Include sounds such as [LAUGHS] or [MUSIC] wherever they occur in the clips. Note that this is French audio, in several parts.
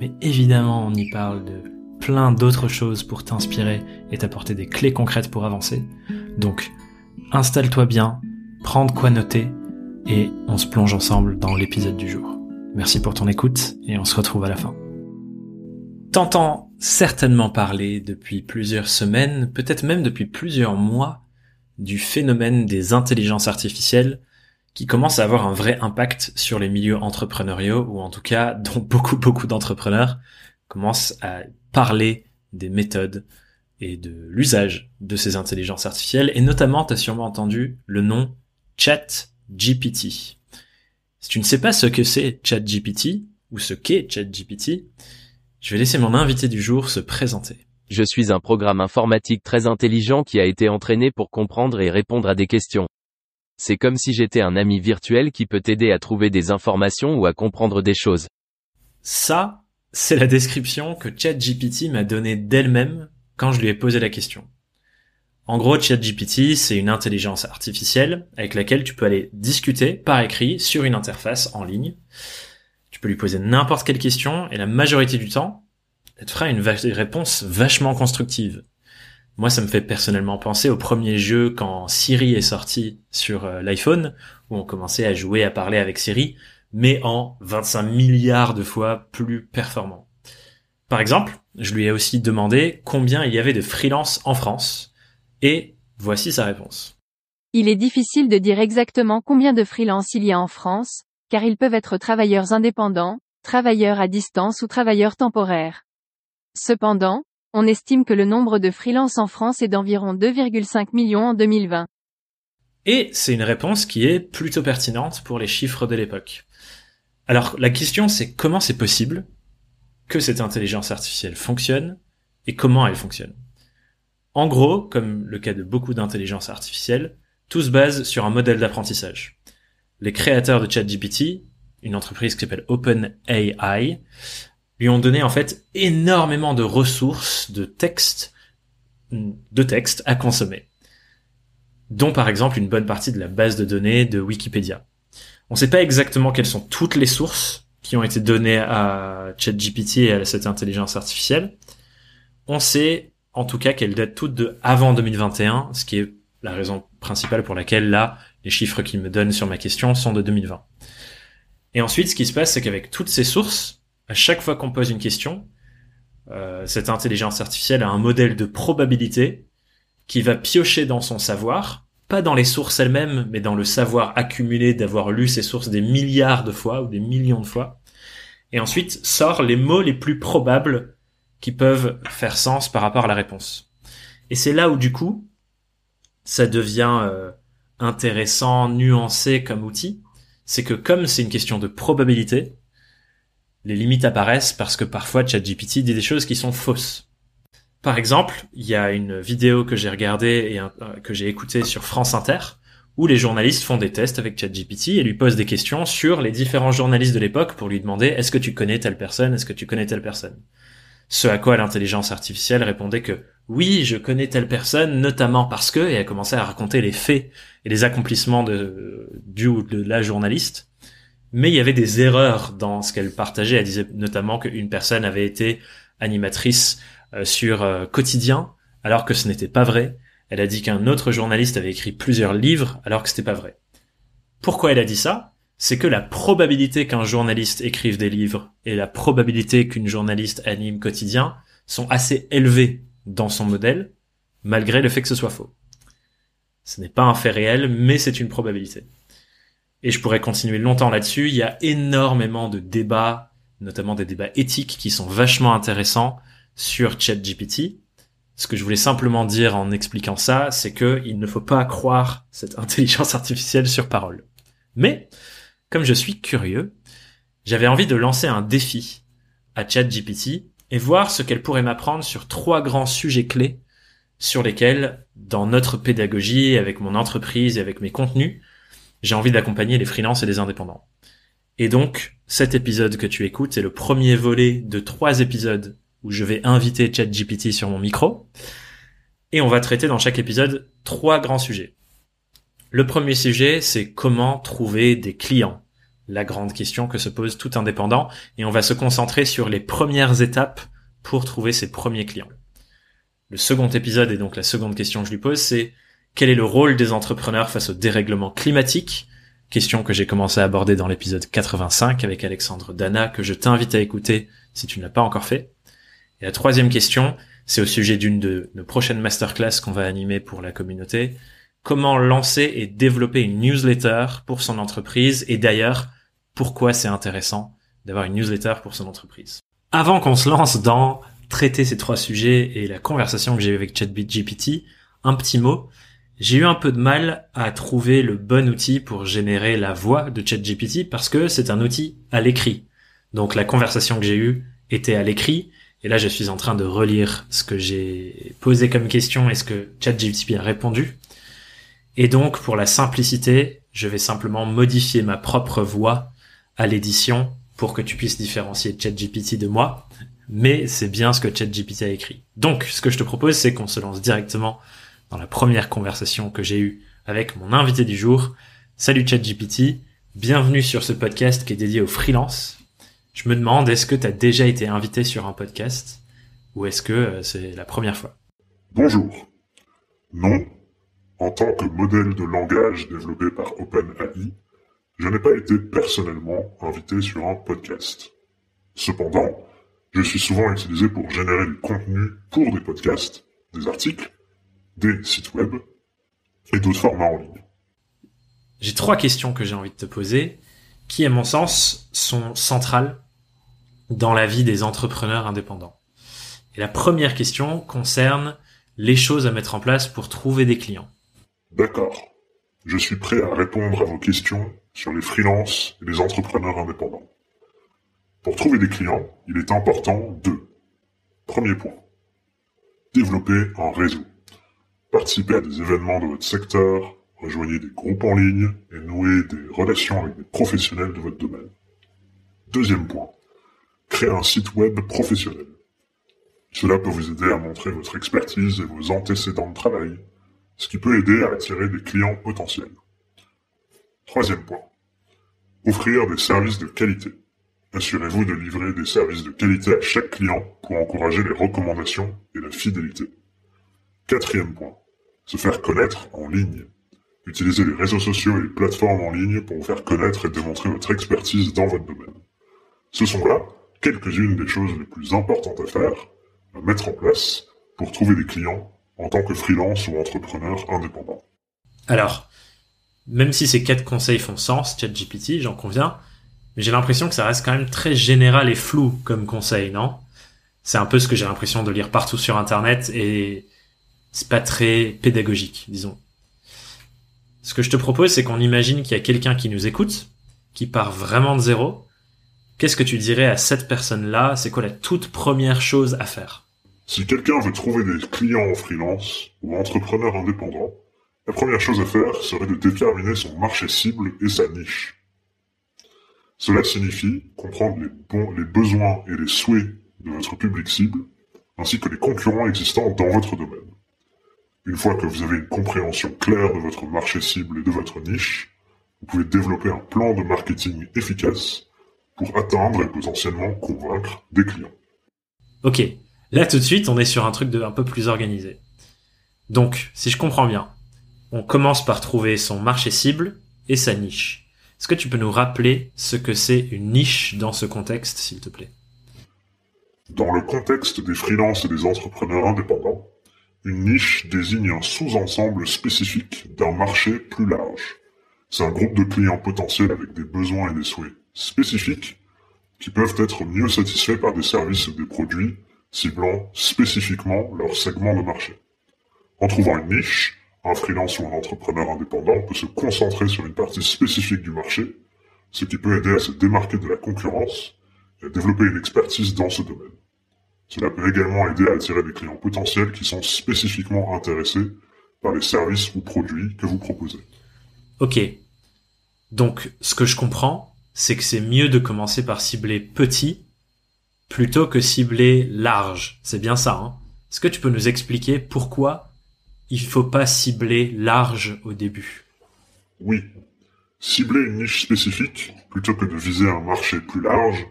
mais évidemment on y parle de plein d'autres choses pour t'inspirer et t'apporter des clés concrètes pour avancer. Donc, installe-toi bien, prends de quoi noter, et on se plonge ensemble dans l'épisode du jour. Merci pour ton écoute, et on se retrouve à la fin. T'entends certainement parler depuis plusieurs semaines, peut-être même depuis plusieurs mois, du phénomène des intelligences artificielles qui commence à avoir un vrai impact sur les milieux entrepreneuriaux, ou en tout cas dont [LAUGHS] beaucoup beaucoup d'entrepreneurs commencent à parler des méthodes et de l'usage de ces intelligences artificielles, et notamment, tu sûrement entendu le nom ChatGPT. Si tu ne sais pas ce que c'est ChatGPT, ou ce qu'est ChatGPT, je vais laisser mon invité du jour se présenter. Je suis un programme informatique très intelligent qui a été entraîné pour comprendre et répondre à des questions. C'est comme si j'étais un ami virtuel qui peut t'aider à trouver des informations ou à comprendre des choses. Ça, c'est la description que ChatGPT m'a donnée d'elle-même quand je lui ai posé la question. En gros, ChatGPT, c'est une intelligence artificielle avec laquelle tu peux aller discuter par écrit sur une interface en ligne. Tu peux lui poser n'importe quelle question et la majorité du temps, elle te fera une réponse vachement constructive. Moi, ça me fait personnellement penser au premier jeu quand Siri est sorti sur euh, l'iPhone, où on commençait à jouer, à parler avec Siri, mais en 25 milliards de fois plus performant. Par exemple, je lui ai aussi demandé combien il y avait de freelance en France, et voici sa réponse. Il est difficile de dire exactement combien de freelance il y a en France, car ils peuvent être travailleurs indépendants, travailleurs à distance ou travailleurs temporaires. Cependant, on estime que le nombre de freelance en France est d'environ 2,5 millions en 2020. Et c'est une réponse qui est plutôt pertinente pour les chiffres de l'époque. Alors la question c'est comment c'est possible que cette intelligence artificielle fonctionne et comment elle fonctionne? En gros, comme le cas de beaucoup d'intelligence artificielle, tout se base sur un modèle d'apprentissage. Les créateurs de ChatGPT, une entreprise qui s'appelle OpenAI, lui ont donné en fait énormément de ressources, de textes, de textes à consommer. Dont par exemple une bonne partie de la base de données de Wikipédia. On ne sait pas exactement quelles sont toutes les sources qui ont été données à ChatGPT et à cette intelligence artificielle. On sait en tout cas qu'elles datent toutes de avant 2021, ce qui est la raison principale pour laquelle là, les chiffres qu'il me donne sur ma question sont de 2020. Et ensuite, ce qui se passe, c'est qu'avec toutes ces sources, à chaque fois qu'on pose une question, euh, cette intelligence artificielle a un modèle de probabilité qui va piocher dans son savoir, pas dans les sources elles-mêmes, mais dans le savoir accumulé d'avoir lu ces sources des milliards de fois ou des millions de fois, et ensuite sort les mots les plus probables qui peuvent faire sens par rapport à la réponse. Et c'est là où du coup, ça devient euh, intéressant, nuancé comme outil, c'est que comme c'est une question de probabilité, les limites apparaissent parce que parfois ChatGPT dit des choses qui sont fausses. Par exemple, il y a une vidéo que j'ai regardée et euh, que j'ai écoutée sur France Inter où les journalistes font des tests avec ChatGPT et lui posent des questions sur les différents journalistes de l'époque pour lui demander est-ce que tu connais telle personne, est-ce que tu connais telle personne? Ce à quoi l'intelligence artificielle répondait que oui, je connais telle personne, notamment parce que, et elle commençait à raconter les faits et les accomplissements de, du ou de la journaliste mais il y avait des erreurs dans ce qu'elle partageait. Elle disait notamment qu'une personne avait été animatrice euh, sur euh, Quotidien, alors que ce n'était pas vrai. Elle a dit qu'un autre journaliste avait écrit plusieurs livres, alors que c'était pas vrai. Pourquoi elle a dit ça? C'est que la probabilité qu'un journaliste écrive des livres et la probabilité qu'une journaliste anime Quotidien sont assez élevées dans son modèle, malgré le fait que ce soit faux. Ce n'est pas un fait réel, mais c'est une probabilité. Et je pourrais continuer longtemps là-dessus. Il y a énormément de débats, notamment des débats éthiques qui sont vachement intéressants sur ChatGPT. Ce que je voulais simplement dire en expliquant ça, c'est que il ne faut pas croire cette [LAUGHS] intelligence artificielle sur parole. Mais, comme je suis curieux, j'avais envie de lancer un défi à ChatGPT et voir ce qu'elle pourrait m'apprendre sur trois grands sujets clés sur lesquels, dans notre pédagogie, avec mon entreprise et avec mes contenus, j'ai envie d'accompagner les freelances et les indépendants. Et donc, cet épisode que tu écoutes est le premier volet de trois épisodes où je vais inviter ChatGPT sur mon micro. Et on va traiter dans chaque épisode trois grands sujets. Le premier sujet, c'est comment trouver des clients. La grande question que se pose tout indépendant. Et on va se concentrer sur les premières étapes pour trouver ses premiers clients. Le second épisode, et donc la seconde question que je lui pose, c'est quel est le rôle des entrepreneurs face au dérèglement climatique? Question que j'ai commencé à aborder dans l'épisode 85 avec Alexandre Dana, que je t'invite à écouter si tu ne l'as pas encore fait. Et la troisième question, c'est au sujet d'une de nos prochaines masterclass qu'on va animer pour la communauté. Comment lancer et développer une newsletter pour son entreprise? Et d'ailleurs, pourquoi c'est intéressant d'avoir une newsletter pour son entreprise? Avant qu'on se lance dans traiter ces trois sujets et la conversation que j'ai eue avec ChatGPT, un petit mot. J'ai eu un peu de mal à trouver le bon outil pour générer la voix de ChatGPT parce que c'est un outil à l'écrit. Donc la conversation que j'ai eue était à l'écrit et là je suis en train de relire ce que j'ai posé comme question et ce que ChatGPT a répondu. Et donc pour la simplicité, je vais simplement modifier ma propre voix à l'édition pour que tu puisses différencier ChatGPT de moi mais c'est bien ce que ChatGPT a écrit. Donc, ce que je te propose, c'est qu'on se lance directement dans la première conversation que j'ai eue avec mon invité du jour. Salut ChatGPT, bienvenue sur ce podcast qui est dédié aux freelance. Je me demande, est-ce que tu as déjà été invité sur un podcast ou est-ce que euh, c'est la première fois? Bonjour. Non, en tant que modèle de langage développé par OpenAI, je n'ai pas été personnellement invité sur un podcast. Cependant, je suis souvent utilisé pour générer du contenu pour des podcasts, des articles, des sites web et d'autres formats en ligne. J'ai trois questions que j'ai envie de te poser, qui, à mon sens, sont centrales dans la vie des entrepreneurs indépendants. Et la première question concerne les choses à mettre en place pour trouver des clients. D'accord. Je suis prêt à répondre à vos questions sur les freelances et les entrepreneurs indépendants. Pour trouver des clients, il est important de Premier point. Développer un réseau. Participez à des événements de votre secteur, rejoignez des groupes en ligne et nouez des relations avec des professionnels de votre domaine. Deuxième point. Créer un site web professionnel. Cela peut vous aider à montrer votre expertise et vos antécédents de travail, ce qui peut aider à attirer des clients potentiels. Troisième point. Offrir des services de qualité. Assurez-vous de livrer des services de qualité à chaque client pour encourager les recommandations et la fidélité. Quatrième point. Se faire connaître en ligne. Utilisez les réseaux sociaux et les plateformes en ligne pour vous faire connaître et démontrer votre expertise dans votre domaine. Ce sont là quelques-unes des choses les plus importantes à faire, à mettre en place pour trouver des clients en tant que freelance ou entrepreneur indépendant. Alors, même si ces quatre conseils font sens, ChatGPT, j'en conviens, mais j'ai l'impression que ça reste quand même très général et flou comme conseil, non? C'est un peu ce que j'ai l'impression de lire partout sur Internet et c'est pas très pédagogique, disons. Ce que je te propose, c'est qu'on imagine qu'il y a quelqu'un qui nous écoute, qui part vraiment de zéro. Qu'est-ce que tu dirais à cette personne-là? C'est quoi la toute première chose à faire? Si quelqu'un veut trouver des clients en freelance ou entrepreneur indépendant, la première chose à faire serait de déterminer son marché cible et sa niche. Cela signifie comprendre les, les besoins et les souhaits de votre public cible, ainsi que les concurrents existants dans votre domaine. Une fois que vous avez une compréhension claire de votre marché cible et de votre niche, vous pouvez développer un plan de marketing efficace pour atteindre et potentiellement convaincre des clients. Ok, là tout de suite on est sur un truc de un peu plus organisé. Donc, si je comprends bien, on commence par trouver son marché cible et sa niche. Est-ce que tu peux nous rappeler ce que c'est une niche dans ce contexte, s'il te plaît? Dans le contexte des freelances et des entrepreneurs indépendants, une niche désigne un sous-ensemble spécifique d'un marché plus large. C'est un groupe de clients potentiels avec des besoins et des souhaits spécifiques qui peuvent être mieux satisfaits par des services ou des produits ciblant spécifiquement leur segment de marché. En trouvant une niche, un freelance ou un entrepreneur indépendant peut se concentrer sur une partie spécifique du marché, ce qui peut aider à se démarquer de la concurrence et à développer une expertise dans ce domaine. Cela peut également aider à attirer des clients potentiels qui sont spécifiquement intéressés par les services ou produits que vous proposez. Ok. Donc, ce que je comprends, c'est que c'est mieux de commencer par cibler petit plutôt que cibler large. C'est bien ça, hein Est-ce que tu peux nous expliquer pourquoi il faut pas cibler large au début? Oui. Cibler une niche spécifique, plutôt que de viser un marché plus large,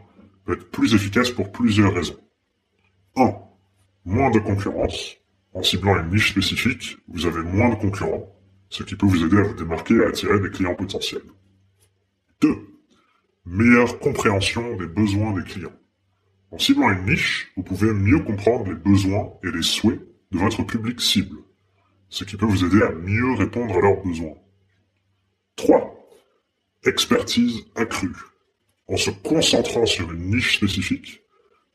peut être plus efficace pour plusieurs raisons. 1. Moins de concurrence. En ciblant une niche spécifique, vous avez moins de concurrents, ce qui peut vous aider à vous démarquer et à attirer des clients potentiels. 2. Meilleure compréhension des besoins des clients. En ciblant une niche, vous pouvez mieux comprendre les besoins et les souhaits de votre public cible, ce qui peut vous aider à mieux répondre à leurs besoins. 3. Expertise accrue. En se concentrant sur une niche spécifique,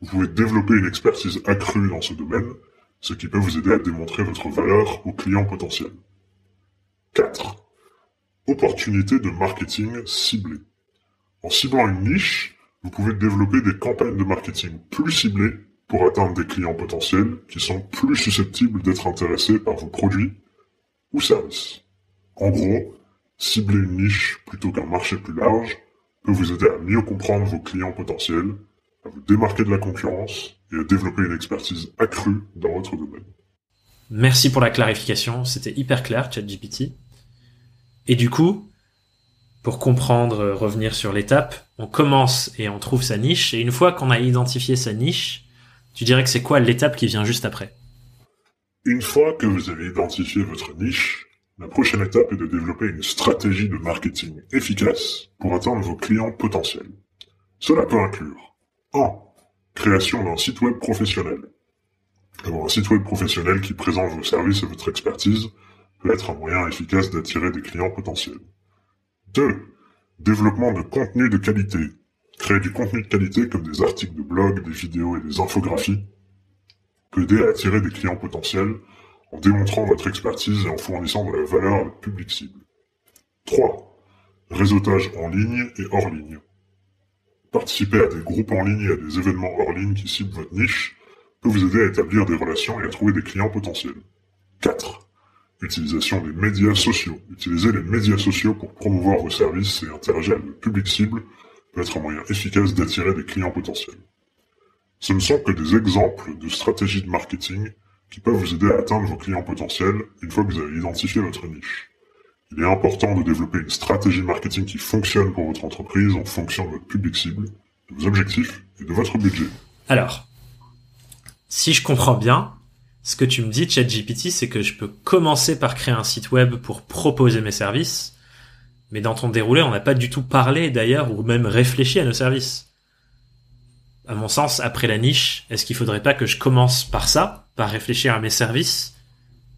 vous pouvez développer une expertise accrue dans ce domaine, ce qui peut vous aider à démontrer votre valeur aux clients potentiels. 4. Opportunité de marketing ciblée. En ciblant une niche, vous pouvez développer des campagnes de marketing plus ciblées pour atteindre des clients potentiels qui sont plus susceptibles d'être intéressés par vos produits ou services. En gros, cibler une niche plutôt qu'un marché plus large peut vous aider à mieux comprendre vos clients potentiels à vous démarquer de la concurrence et à développer une expertise accrue dans votre domaine. Merci pour la clarification, c'était hyper clair, ChatGPT. Et du coup, pour comprendre, euh, revenir sur l'étape, on commence et on trouve sa niche, et une fois qu'on a identifié sa niche, tu dirais que c'est quoi l'étape qui vient juste après? Une fois que vous avez identifié votre niche, la prochaine étape est de développer une stratégie de marketing efficace pour atteindre vos clients potentiels. Cela peut inclure 1. Création d'un site web professionnel. Avoir un site web professionnel qui présente vos services et votre expertise peut être un moyen efficace d'attirer des clients potentiels. 2. Développement de contenu de qualité. Créer du contenu de qualité comme des articles de blog, des vidéos et des infographies peut aider à attirer des clients potentiels en démontrant votre expertise et en fournissant de la valeur à votre public cible. 3. Réseautage en ligne et hors ligne. Participer à des groupes en ligne et à des événements hors ligne qui ciblent votre niche peut vous aider à établir des relations et à trouver des clients potentiels. 4. Utilisation des médias sociaux. Utiliser les médias sociaux pour promouvoir vos services et interagir avec le public cible peut être un moyen efficace d'attirer des clients potentiels. Ce ne sont que des exemples de stratégies de marketing qui peuvent vous aider à atteindre vos clients potentiels une fois que vous avez identifié votre niche. Il est important de développer une stratégie marketing qui fonctionne pour votre entreprise en fonction de votre public cible, de vos objectifs et de votre budget. Alors, si je comprends bien, ce que tu me dis, ChatGPT, c'est que je peux commencer par créer un site web pour proposer mes services, mais dans ton déroulé, on n'a pas du tout parlé d'ailleurs ou même réfléchi à nos services. À mon sens, après la niche, est-ce qu'il faudrait pas que je commence par ça, par réfléchir à mes services,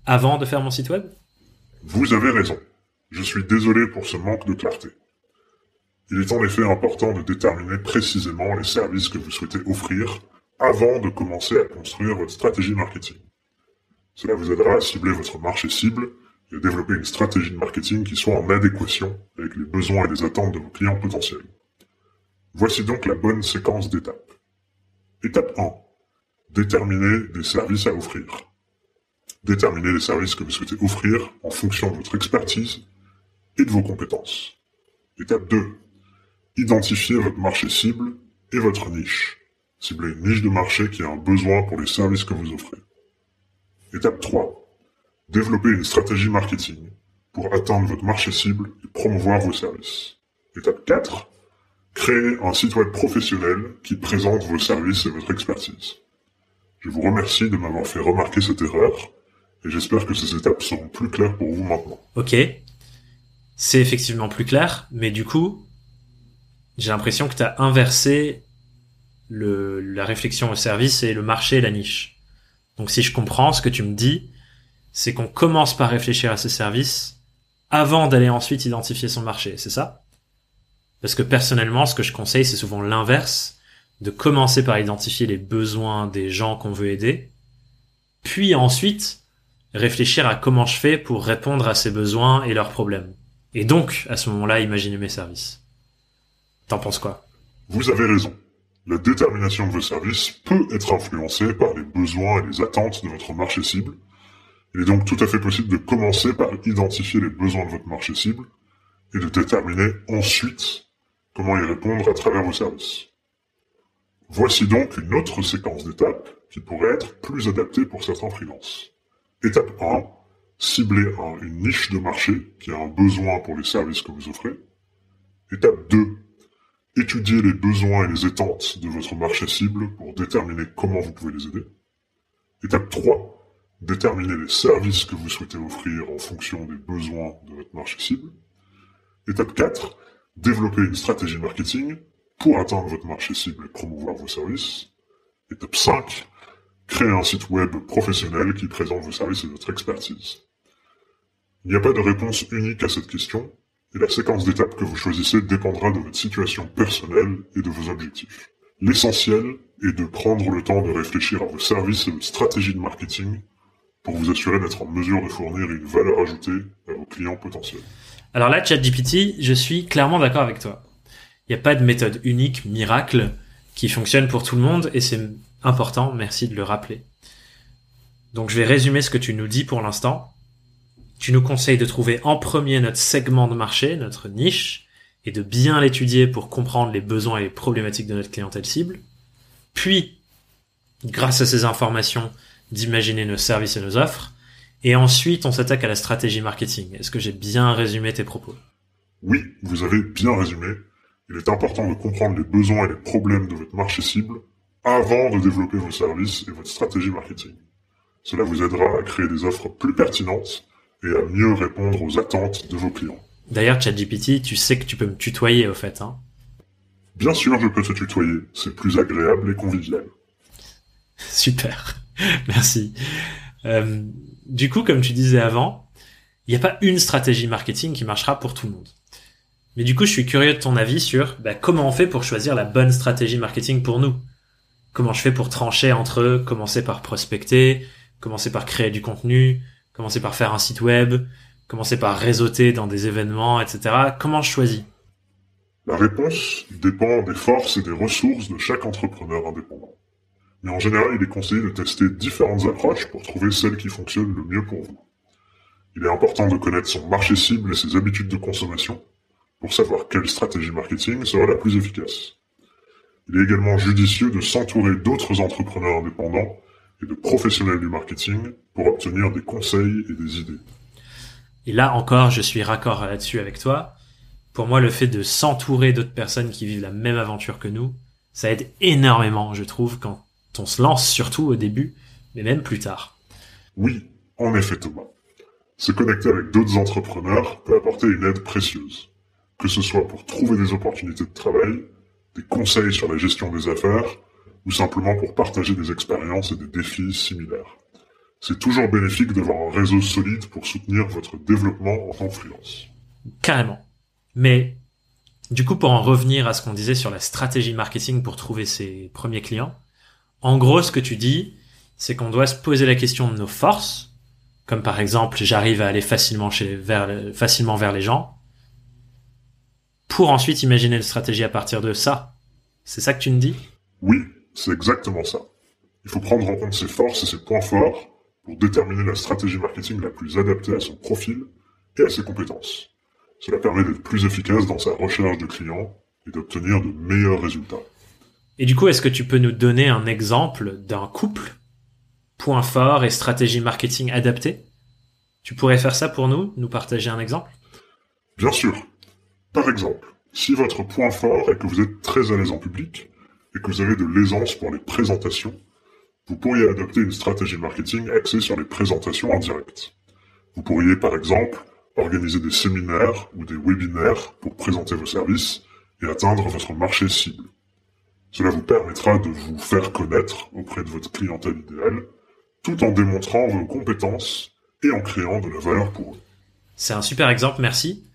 avant de faire mon site web? Vous avez raison. Je suis désolé pour ce manque de clarté. Il est en effet important de déterminer précisément les services que vous souhaitez offrir avant de commencer à construire votre stratégie marketing. Cela vous aidera à cibler votre marché cible et à développer une stratégie de marketing qui soit en adéquation avec les besoins et les attentes de vos clients potentiels. Voici donc la bonne séquence d'étapes. Étape 1. Déterminer des services à offrir. Déterminer les services que vous souhaitez offrir en fonction de votre expertise et de vos compétences. Étape 2. Identifier votre marché cible et votre niche. Ciblez une niche de marché qui a un besoin pour les services que vous offrez. Étape 3. Développer une stratégie marketing pour atteindre votre marché cible et promouvoir vos services. Étape 4. Créer un site web professionnel qui présente vos services et votre expertise. Je vous remercie de m'avoir fait remarquer cette erreur et j'espère que ces étapes seront plus claires pour vous maintenant. Ok, c'est effectivement plus clair, mais du coup, j'ai l'impression que tu as inversé la réflexion au service et le marché et la niche. Donc si je comprends ce que tu me dis, c'est qu'on commence par réfléchir à ses services avant d'aller ensuite identifier son marché, c'est ça? Parce que personnellement, ce que je conseille, c'est souvent l'inverse, de commencer par identifier les besoins des gens qu'on veut aider, puis ensuite réfléchir à comment je fais pour répondre à ces besoins et leurs problèmes. Et donc, à ce moment-là, imaginer mes services. T'en penses quoi? Vous avez raison. La détermination de vos services peut être influencée par les besoins et les attentes de votre marché cible. Il est donc tout à fait possible de commencer par identifier les besoins de votre marché cible et de déterminer ensuite comment y répondre à travers vos services. Voici donc une autre séquence d'étapes qui pourrait être plus adaptée pour certains freelances. Étape 1, cibler une niche de marché qui a un besoin pour les services que vous offrez. Étape 2, étudier les besoins et les attentes de votre marché cible pour déterminer comment vous pouvez les aider. Étape 3, déterminer les services que vous souhaitez offrir en fonction des besoins de votre marché cible. Étape 4, développer une stratégie marketing pour atteindre votre marché cible et promouvoir vos services. Étape 5, créer un site web professionnel qui présente vos services et votre expertise. Il n'y a pas de réponse unique à cette question, et la séquence d'étapes que vous choisissez dépendra de votre situation personnelle et de vos objectifs. L'essentiel est de prendre le temps de réfléchir à vos services et votre stratégie de marketing pour vous assurer d'être en mesure de fournir une valeur ajoutée à vos clients potentiels. Alors là, ChatGPT, je suis clairement d'accord avec toi. Il n'y a pas de méthode unique, miracle, qui fonctionne pour tout le monde, et c'est important, merci de le rappeler. Donc je vais résumer ce que tu nous dis pour l'instant. Tu nous conseilles de trouver en premier notre segment de marché, notre niche, et de bien l'étudier pour comprendre les besoins et les problématiques de notre clientèle cible. Puis, grâce à ces informations, d'imaginer nos services et nos offres. Et ensuite, on s'attaque à la stratégie marketing. Est-ce que j'ai bien résumé tes propos? Oui, vous avez bien résumé. Il est important de comprendre les besoins et les problèmes de votre marché cible avant de développer vos services et votre stratégie marketing. Cela vous aidera à créer des offres plus pertinentes et à mieux répondre aux attentes de vos clients. D'ailleurs, ChatGPT, tu sais que tu peux me tutoyer au fait, hein Bien sûr, je peux te tutoyer. C'est plus agréable et convivial. [LAUGHS] Super. Merci. Euh, du coup, comme tu disais avant, il n'y a pas une stratégie marketing qui marchera pour tout le monde. Mais du coup, je suis curieux de ton avis sur bah, comment on fait pour choisir la bonne stratégie marketing pour nous? Comment je fais pour trancher entre commencer par prospecter, commencer par créer du contenu, commencer par faire un site web, commencer par réseauter dans des événements, etc. Comment je choisis? La réponse dépend des forces et des ressources de chaque entrepreneur indépendant. Mais en général, il est conseillé de tester différentes approches pour trouver celle qui fonctionne le mieux pour vous. Il est important de connaître son marché cible et ses habitudes de consommation pour savoir quelle stratégie marketing sera la plus efficace. Il est également judicieux de s'entourer d'autres entrepreneurs indépendants et de professionnels du marketing pour obtenir des conseils et des idées. Et là encore, je suis raccord là-dessus avec toi. Pour moi, le fait de s'entourer d'autres personnes qui vivent la même aventure que nous, ça aide énormément, je trouve, quand on se lance surtout au début, mais même plus tard. Oui, en effet Thomas. Se connecter avec d'autres entrepreneurs peut apporter une aide précieuse, que ce soit pour trouver des opportunités de travail, des conseils sur la gestion des affaires, ou simplement pour partager des expériences et des défis similaires. C'est toujours bénéfique d'avoir un réseau solide pour soutenir votre développement en tant que freelance. Carrément. Mais du coup, pour en revenir à ce qu'on disait sur la stratégie marketing pour trouver ses premiers clients, en gros, ce que tu dis, c'est qu'on doit se poser la question de nos forces, comme par exemple, j'arrive à aller facilement chez, vers, facilement vers les gens, pour ensuite imaginer une stratégie à partir de ça. C'est ça que tu me dis? Oui, c'est exactement ça. Il faut prendre en compte ses forces et ses points forts pour déterminer la stratégie marketing la plus adaptée à son profil et à ses compétences. Cela permet d'être plus efficace dans sa recherche de clients et d'obtenir de meilleurs résultats. Et du coup, est-ce que tu peux nous donner un exemple d'un couple, point fort et stratégie marketing adaptée? Tu pourrais faire ça pour nous, nous partager un exemple? Bien sûr. Par exemple, si votre point fort est que vous êtes très à l'aise en public, et que vous avez de l'aisance pour les présentations, vous pourriez adopter une stratégie marketing axée sur les présentations en direct. Vous pourriez par exemple organiser des séminaires ou des webinaires pour présenter vos services et atteindre votre marché cible. Cela vous permettra de vous faire connaître auprès de votre clientèle idéale, tout en démontrant vos compétences et en créant de la valeur pour eux. C'est un super exemple, merci.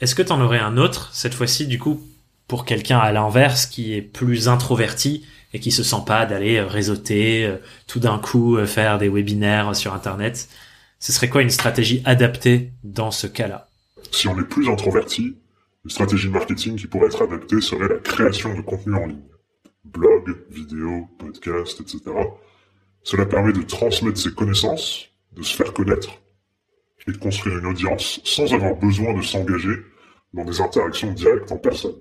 Est-ce que tu en aurais un autre, cette fois-ci, du coup, pour quelqu'un à l'inverse qui est plus introverti et qui se sent pas d'aller euh, réseauter, euh, tout d'un coup euh, faire des webinaires sur Internet. Ce serait quoi une stratégie adaptée dans ce cas-là? Si on est plus introverti, une stratégie marketing qui pourrait être adaptée serait la création de contenu en ligne. blog, vidéo, podcast, etc. Cela permet de transmettre ses connaissances, de se faire connaître et de construire une audience sans avoir besoin de s'engager dans des interactions directes en personne.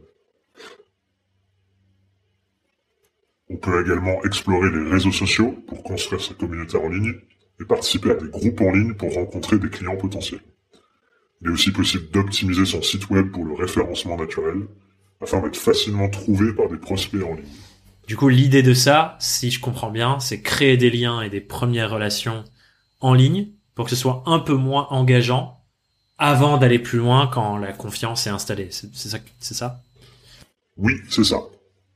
On peut également explorer les réseaux sociaux pour construire sa communauté en ligne et participer à des groupes en ligne pour rencontrer des clients potentiels. Il est aussi possible d'optimiser son site web pour le référencement naturel afin d'être facilement trouvé par des prospects en ligne. Du coup, l'idée de ça, si je comprends bien, c'est créer des liens et des premières relations en ligne pour que ce soit un peu moins engageant avant d'aller plus loin quand la confiance est installée. C'est ça, c'est ça? Oui, c'est ça.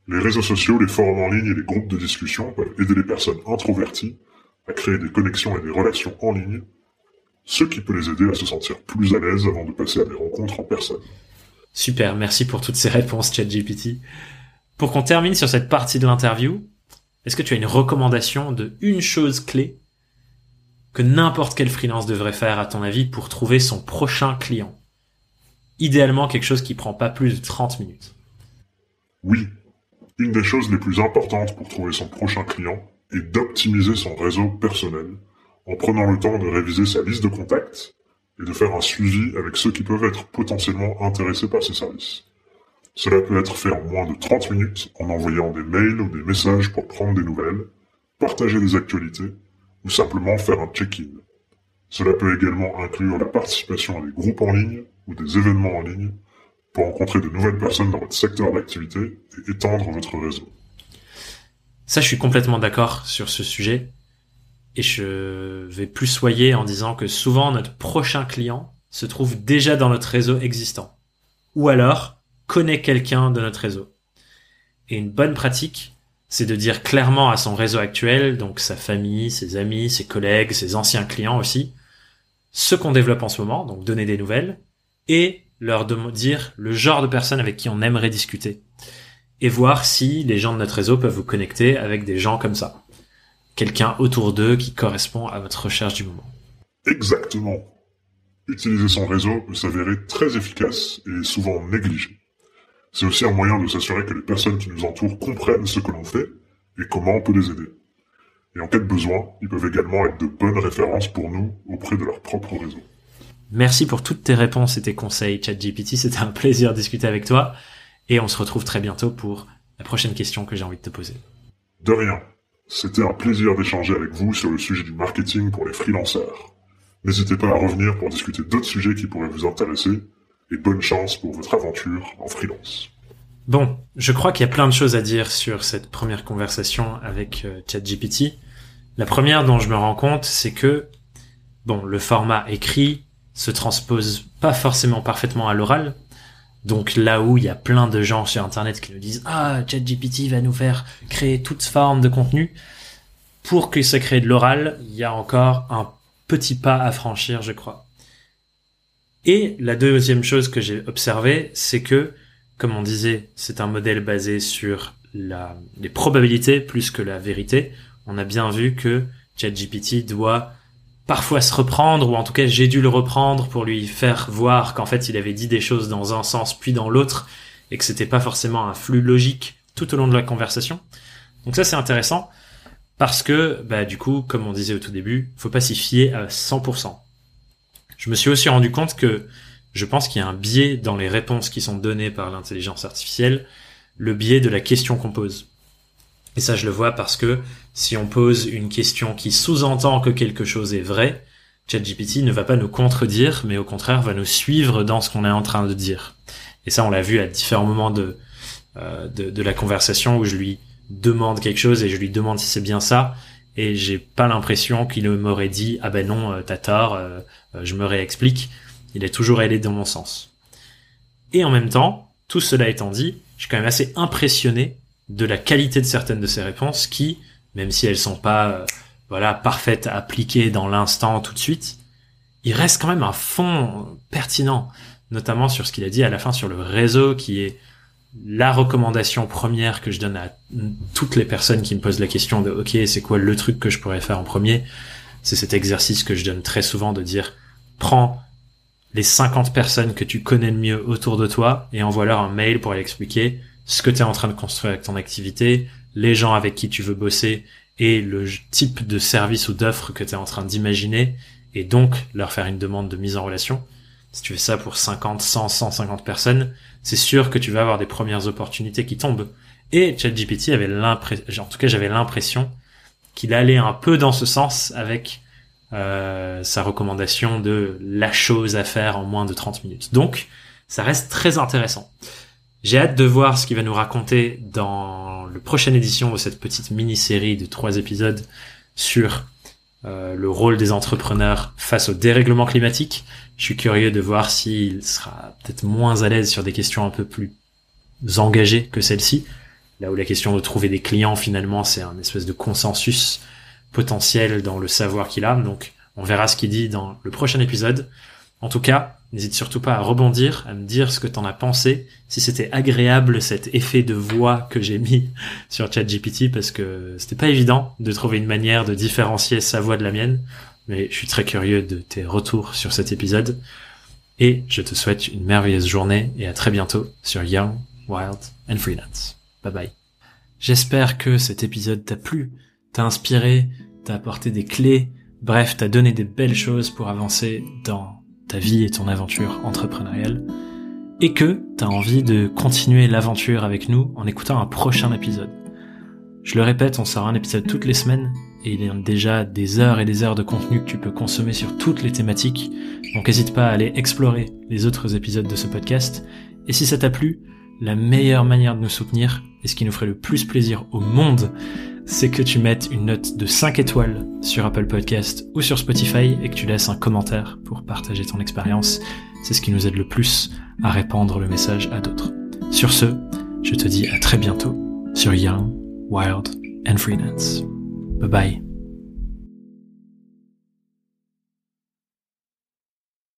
Les réseaux sociaux, les forums en ligne et les groupes de discussion peuvent aider les personnes introverties à créer des connexions et des relations en ligne, ce qui peut les aider à se sentir plus à l'aise avant de passer à des rencontres en personne. Super, merci pour toutes ces réponses, ChatGPT. Pour qu'on termine sur cette partie de l'interview, est-ce que tu as une recommandation de une chose clé que n'importe quel freelance devrait faire à ton avis pour trouver son prochain client? Idéalement quelque chose qui prend pas plus de 30 minutes. Oui, une des choses les plus importantes pour trouver son prochain client est d'optimiser son réseau personnel en prenant le temps de réviser sa liste de contacts et de faire un suivi avec ceux qui peuvent être potentiellement intéressés par ses services. Cela peut être fait en moins de 30 minutes en envoyant des mails ou des messages pour prendre des nouvelles, partager des actualités ou simplement faire un check-in. Cela peut également inclure la participation à des groupes en ligne ou des événements en ligne pour rencontrer de nouvelles personnes dans votre secteur d'activité et étendre votre réseau. Ça, je suis complètement d'accord sur ce sujet. Et je vais plus soyer en disant que souvent notre prochain client se trouve déjà dans notre réseau existant. Ou alors connaît quelqu'un de notre réseau. Et une bonne pratique, c'est de dire clairement à son réseau actuel, donc sa famille, ses amis, ses collègues, ses anciens clients aussi, ce qu'on développe en ce moment, donc donner des nouvelles, et leur dire le genre de personnes avec qui on aimerait discuter. Et voir si les gens de notre réseau peuvent vous connecter avec des gens comme ça quelqu'un autour d'eux qui correspond à votre recherche du moment. Exactement. Utiliser son réseau peut s'avérer très efficace et souvent négligé. C'est aussi un moyen de s'assurer que les personnes qui nous entourent comprennent ce que l'on fait et comment on peut les aider. Et en cas de besoin, ils peuvent également être de bonnes références pour nous auprès de leur propre réseau. Merci pour toutes tes réponses et tes conseils, ChatGPT. C'était un plaisir de discuter avec toi. Et on se retrouve très bientôt pour la prochaine question que j'ai envie de te poser. De rien. C'était un plaisir d'échanger avec vous sur le sujet du marketing pour les freelanceurs. N'hésitez pas à revenir pour discuter d'autres sujets qui pourraient vous intéresser et bonne chance pour votre aventure en freelance. Bon, je crois qu'il y a plein de choses à dire sur cette première conversation avec euh, ChatGPT. La première dont je me rends compte, c'est que bon, le format écrit se transpose pas forcément parfaitement à l'oral, donc là où il y a plein de gens sur Internet qui nous disent ah ChatGPT va nous faire créer toute forme de contenu, pour que ça crée de l'oral, il y a encore un petit pas à franchir, je crois. Et la deuxième chose que j'ai observée, c'est que, comme on disait, c'est un modèle basé sur la, les probabilités plus que la vérité. On a bien vu que ChatGPT doit parfois se reprendre, ou en tout cas j'ai dû le reprendre pour lui faire voir qu'en fait il avait dit des choses dans un sens puis dans l'autre, et que c'était pas forcément un flux logique tout au long de la conversation. Donc ça c'est intéressant, parce que bah du coup, comme on disait au tout début, faut pas s'y fier à 100%. Je me suis aussi rendu compte que je pense qu'il y a un biais dans les réponses qui sont données par l'intelligence artificielle, le biais de la question qu'on pose. Et ça, je le vois parce que si on pose une question qui sous-entend que quelque chose est vrai, ChatGPT ne va pas nous contredire, mais au contraire va nous suivre dans ce qu'on est en train de dire. Et ça, on l'a vu à différents moments de, euh, de, la conversation où je lui demande quelque chose et je lui demande si c'est bien ça. Et j'ai pas l'impression qu'il m'aurait dit ah ben non euh, t'as tort, euh, je me réexplique. Il est toujours allé dans mon sens. Et en même temps, tout cela étant dit, je suis quand même assez impressionné de la qualité de certaines de ces réponses qui, même si elles sont pas euh, voilà parfaites à appliquer dans l'instant tout de suite, il reste quand même un fond pertinent, notamment sur ce qu'il a dit à la fin sur le réseau qui est la recommandation première que je donne à toutes les personnes qui me posent la question de OK, c'est quoi le truc que je pourrais faire en premier? C'est cet exercice que je donne très souvent de dire prends les 50 personnes que tu connais le mieux autour de toi et envoie-leur un mail pour aller expliquer ce que tu es en train de construire avec ton activité, les gens avec qui tu veux bosser et le type de service ou d'offre que tu es en train d'imaginer et donc leur faire une demande de mise en relation. Si tu fais ça pour 50, 100, 150 personnes, c'est sûr que tu vas avoir des premières opportunités qui tombent. Et ChatGPT avait l'impression, en tout cas j'avais l'impression qu'il allait un peu dans ce sens avec euh, sa recommandation de la chose à faire en moins de 30 minutes. Donc, ça reste très intéressant. J'ai hâte de voir ce qu'il va nous raconter dans le prochaine édition de cette petite mini-série de trois épisodes sur euh, le rôle des entrepreneurs face au dérèglement climatique. Je suis curieux de voir s'il sera peut-être moins à l'aise sur des questions un peu plus engagées que celle-ci. Là où la question de trouver des clients, finalement, c'est un espèce de consensus potentiel dans le savoir qu'il a. Donc, on verra ce qu'il dit dans le prochain épisode. En tout cas, n'hésite surtout pas à rebondir, à me dire ce que t'en as pensé, si c'était agréable cet effet de voix que j'ai mis [LAUGHS] sur ChatGPT, parce que c'était pas évident de trouver une manière de différencier sa voix de la mienne, mais je suis très curieux de tes retours sur cet épisode, et je te souhaite une merveilleuse journée et à très bientôt sur Young, Wild and Freelance. Bye bye. J'espère que cet épisode t'a plu, t'a inspiré, t'a apporté des clés, bref, t'a donné des belles choses pour avancer dans ta vie et ton aventure entrepreneuriale, et que tu as envie de continuer l'aventure avec nous en écoutant un prochain épisode. Je le répète, on sort un épisode toutes les semaines, et il y a déjà des heures et des heures de contenu que tu peux consommer sur toutes les thématiques, donc n'hésite pas à aller explorer les autres épisodes de ce podcast, et si ça t'a plu, la meilleure manière de nous soutenir, et ce qui nous ferait le plus plaisir au monde, c'est que tu mettes une note de 5 étoiles sur Apple Podcast ou sur Spotify et que tu laisses un commentaire pour partager ton expérience. C'est ce qui nous aide le plus à répandre le message à d'autres. Sur ce, je te dis à très bientôt sur Young, Wild and Freelance. Bye bye.